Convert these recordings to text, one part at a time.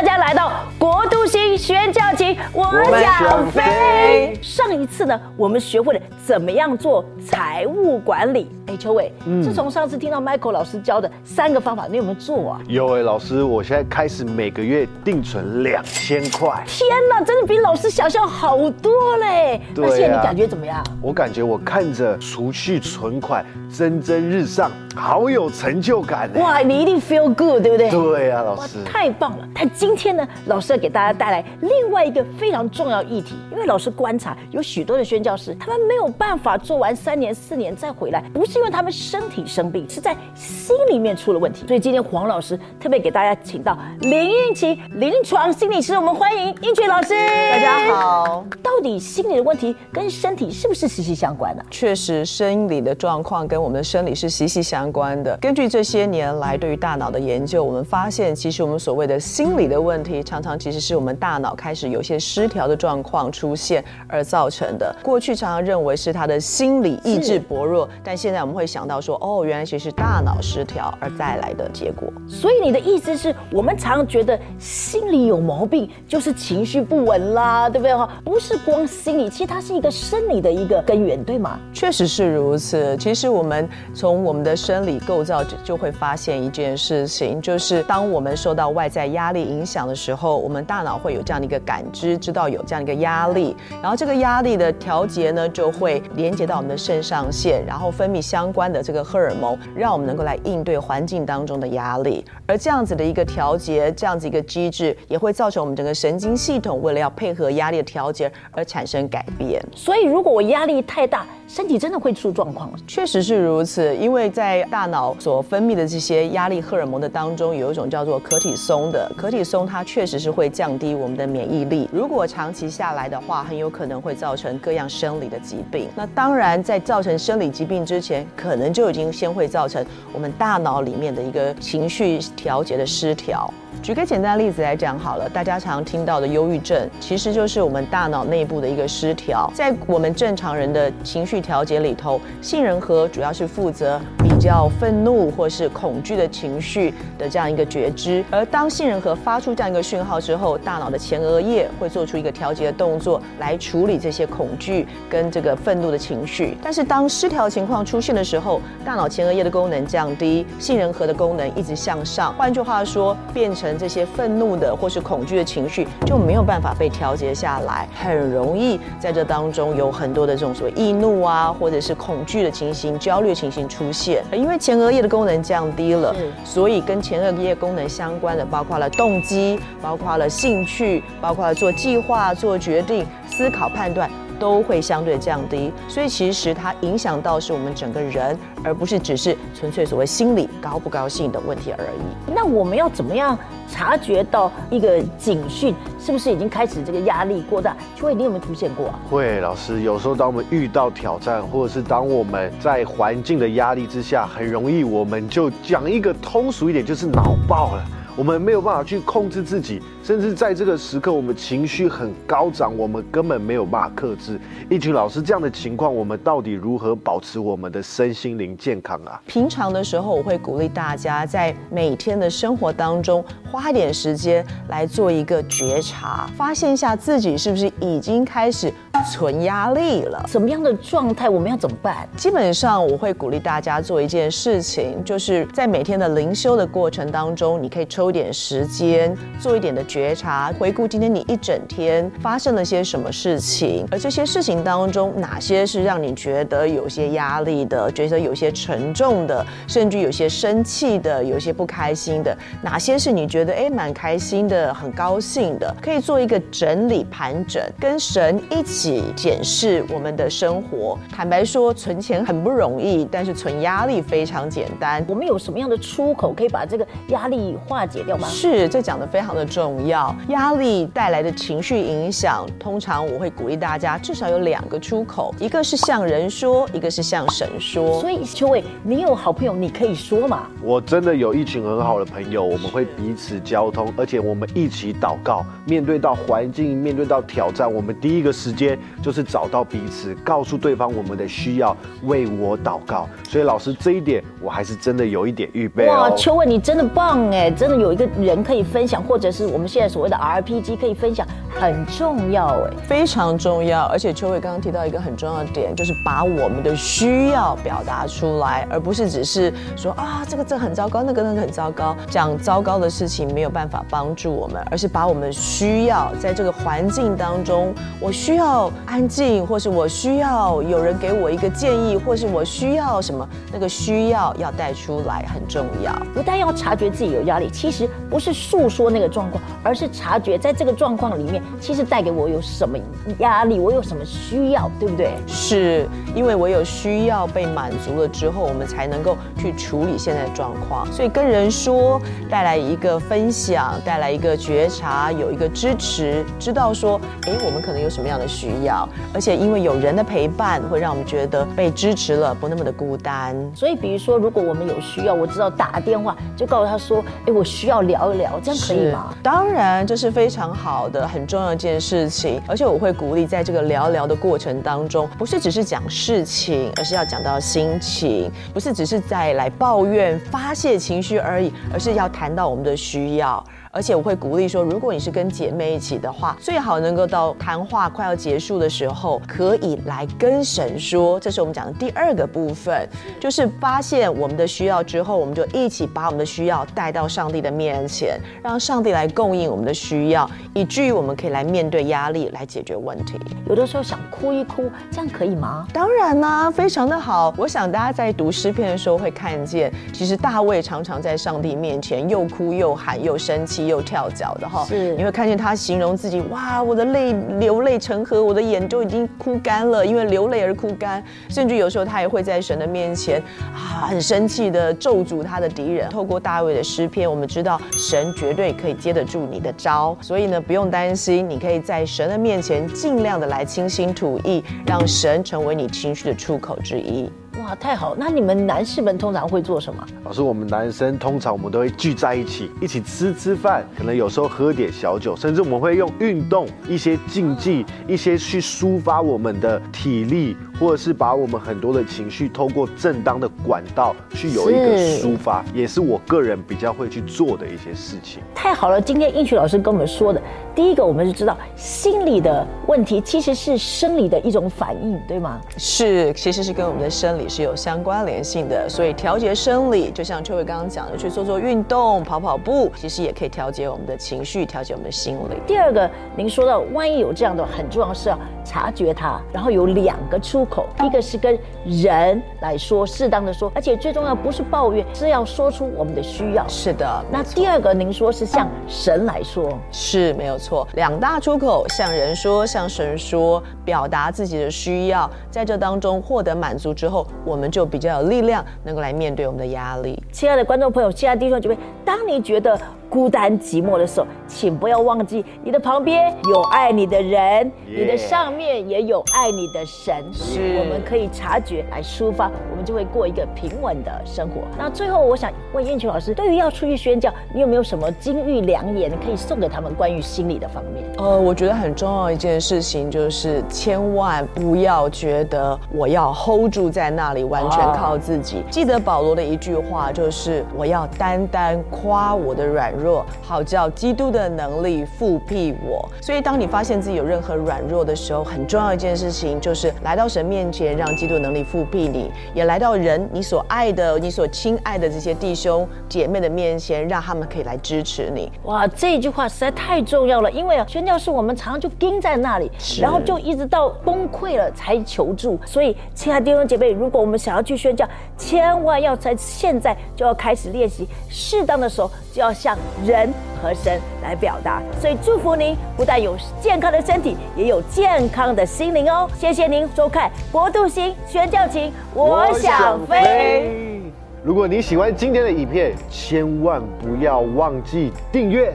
大家来到国度星宣教情，我想想飞飞。上一次呢，我们学会了怎么样做财务管理。哎，秋伟，自从上次听到 Michael 老师教的三个方法，你有没有做啊？有哎，老师，我现在开始每个月定存两千块，天哪，真的比老师想象好多嘞！对啊那现在你感觉怎么样？我感觉我看着储蓄存款蒸蒸日上，好有成就感呢。哇，你一定 feel good，对不对？对啊，老师，，太棒了！但今天呢，老师这给大家带来另外一个非常重要议题，因为老师观察有许多的宣教师，他们没有办法做完三年、四年再回来，不是因为他们身体生病，是在心里面出了问题。所以今天黄老师特别给大家请到林韵琪临床心理师，我们欢迎英俊老师。大家。好，到底心理的问题跟身体是不是息息相关的、确实生理的状况跟我们的生理是息息相关的。根据这些年来对于大脑的研究，我们发现，其实我们所谓的心理的问题，常常其实是我们大脑开始有些失调的状况出现而造成的。过去常常认为是他的心理意志薄弱，但现在我们会想到说，哦，原来其实是大脑失调而带来的结果。所以你的意思是我们常常觉得心理有毛病，就是情绪不稳啦，对不对哈？不是光心理，其实它是一个生理的一个根源，对吗？确实是如此。其实我们从我们的生理构造就就会发现一件事情，就是当我们受到外在压力影响的时候，我们大脑会有这样的一个感知，知道有这样一个压力，然后这个压力的调节呢，就会连接到我们的肾上腺，然后分泌相关的这个荷尔蒙，让我们能够来应对环境当中的压力。而这样子的一个调节，这样子一个机制，也会造成我们整个神经系统为了要配合压力的调节产生改变。所以如果我压力太大，身体真的会出状况。确实是如此，因为在大脑所分泌的这些压力荷尔蒙的当中，有一种叫做可体松的，可体松它确实是会降低我们的免疫力。如果长期下来的话，很有可能会造成各样生理的疾病。那当然，在造成生理疾病之前，可能就已经先会造成我们大脑里面的一个情绪调节的失调。举个简单的例子来讲好了，大家常听到的忧郁症，其实就是我们大脑内部的一个失调。在我们正常人的情绪调节里头，杏仁核主要是负责较愤怒或是恐惧的情绪的这样一个觉知。而当杏仁核发出这样一个讯号之后，大脑的前额叶会做出一个调节的动作，来处理这些恐惧跟这个愤怒的情绪。但是当失调情况出现的时候，大脑前额叶的功能降低，杏仁核的功能一直向上。换句话说，变成这些愤怒的或是恐惧的情绪就没有办法被调节下来，很容易在这当中有很多的这种所谓易怒啊，或者是恐惧的情形、焦虑情形出现。因为前额叶的功能降低了，所以跟前额叶功能相关的，包括了动机，包括了兴趣，包括了做计划、做决定、思考、判断。都会相对降低，所以其实它影响到是我们整个人，而不是只是纯粹所谓心理高不高兴的问题而已。那我们要怎么样察觉到一个警讯，是不是已经开始这个压力过大？秋伟，你有没有出现过啊？会老师，有时候当我们遇到挑战，或者是当我们在环境的压力之下，很容易我们就讲一个通俗一点，就是脑爆了。我们没有办法去控制自己，甚至在这个时刻，我们情绪很高涨，我们根本没有办法克制。一群老师这样的情况，我们到底如何保持我们的身心灵健康啊？平常的时候，我会鼓励大家在每天的生活当中花一点时间来做一个觉察，发现一下自己是不是已经开始存压力了。什么样的状态，我们要怎么办？基本上，我会鼓励大家做一件事情，就是在每天的灵修的过程当中，你可以抽一点时间，做一点的觉察，回顾今天你一整天发生了些什么事情，而这些事情当中，哪些是让你觉得有些压力的，觉得有些沉重的，甚至有些生气的，有些不开心的，哪些是你觉得哎蛮开心的，很高兴的，可以做一个整理盘整，跟神一起检视我们的生活。坦白说，存钱很不容易，但是存压力非常简单。我们有什么样的出口可以把这个压力化解掉吗？是，这讲的非常的重重要。压力带来的情绪影响，通常我会鼓励大家至少有两个出口，一个是向人说，一个是向神说。所以秋伟，你有好朋友，你可以说嘛。我真的有一群很好的朋友，我们会彼此交通，而且我们一起祷告。面对到环境，面对到挑战，我们第一个时间就是找到彼此，告诉对方我们的需要，为我祷告。所以老师这一点，我还是真的有一点预备哇，哦。秋伟，你真的棒哎，真的有一个人可以分享，或者是我们现在所谓的 RPG 可以分享，很重要哎，非常重要。而且秋伟刚刚提到一个很重要的点，就是把我们的需要表达出来，而不是只是说啊这个这很糟糕，那个那个很糟糕，讲糟糕的事情没有办法帮助我们，而是把我们需要在这个环境当中，我需要安静，或是我需要有人给我一个建议，或是我需要什么，那个需要要带出来很重要。不但要察觉自己有压力，其实不是诉说那个状况，而是察觉在这个状况里面，其实带给我有什么压力，我有什么需要，对不对？是因为我有需要被满足了之后，我们才能够去处理现在的状况。所以跟人说，带来一个分享，带来一个觉察，有一个支持，知道说，哎，我们可能有什么样的需要，而且因为有人的陪伴，会让我们觉得被支持了，不那么的孤单。所以，比如说，如果我们有需要，我知道打电话就告诉他说，哎，我需要聊一聊，这样可以吗？当然，当然这是非常好的、很重要一件事情。而且，我会鼓励在这个聊聊的过程当中，不是只是讲事情，而是要讲到心情，不是只是在来抱怨、发泄情绪而已，而是要谈到我们的需要。而且我会鼓励说，如果你是跟姐妹一起的话，最好能够到谈话快要结束的时候，可以来跟神说。这是我们讲的第二个部分，就是发现我们的需要之后，我们就一起把我们的需要带到上帝的面前，让上帝来供应我们的需要，以至于我们可以来面对压力，来解决问题。有的时候想哭一哭，这样可以吗？当然啦，非常的好。我想大家在读诗篇的时候会看见，其实大卫常常在上帝面前又哭又喊又生气。又跳脚的哈，是你会看见他形容自己哇，我的泪流泪成河，我的眼都已经哭干了，因为流泪而哭干。甚至有时候他也会在神的面前啊，很生气的咒诅他的敌人。透过大卫的诗篇，我们知道神绝对可以接得住你的招，所以呢，不用担心，你可以在神的面前尽量的来倾心吐意，让神成为你情绪的出口之一。哇，太好！那你们男士们通常会做什么？老师，我们男生通常我们都会聚在一起，一起吃吃饭，可能有时候喝点小酒，甚至我们会用运动一些竞技，一些去抒发我们的体力，或者是把我们很多的情绪透过正当的管道去有一个抒发，也是我个人比较会去做的一些事情。太好了，今天应许老师跟我们说的，第一个我们是知道心理的问题其实是生理的一种反应，对吗？是，其实是跟我们的生理是有相关联性的，所以调节生理，就像秋伟刚刚讲的，去做做运动、跑跑步，其实也可以调节我们的情绪，调节我们的心理。第二个，您说到万一有这样的很重要是要察觉它，然后有两个出口，一个是跟人来说，适当的说，而且最重要不是抱怨，是要说出我们的需要。是的，那第二个，您说是向神来说，是没有错，两大出口，向人说，向神说，表达自己的需要，在这当中获得满足之后，我们就比较有力量，能够来面对我们的压力。亲爱的观众朋友，亲爱的弟兄姐妹，当你觉得孤单寂寞的时候，请不要忘记，你的旁边有爱你的人，你的上面也有爱你的神。是我们可以察觉来抒发，我们就会过一个平稳的生活。那最后，我想问燕群老师，对于要出去宣教，你有没有什么金玉良言可以送给他们关于心理的方面？呃，我觉得很重要一件事情就是，千万不要觉得我要 hold 住在那里，完全靠自己。记得保罗的一句话，就是我要单单夸我的软弱，好叫基督的能力复辟我。所以，当你发现自己有任何软弱的时候，很重要一件事情就是来到神面前，让基督能力复辟你，也来到人你所爱的、你所亲爱的这些弟兄姐妹的面前，让他们可以来支持你。哇，这句话实在太重要了，因为，宣教士我们常常就盯在那里，然后就一直到崩溃了才求助。所以，亲爱的弟兄姐妹，如果我们想要去宣教，千万要在现在就要开始练习，适当的时候就要向人和神来表达。所以，祝福您不但有健康的身体，也有健康的心灵哦。谢谢您收看《国度星宣教情》，我想飞。如果你喜欢今天的影片，千万不要忘记订阅、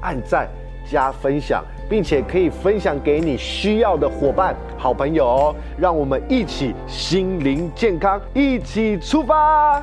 按赞、加分享，并且可以分享给你需要的伙伴、好朋友哦。让我们一起心灵健康，一起出发。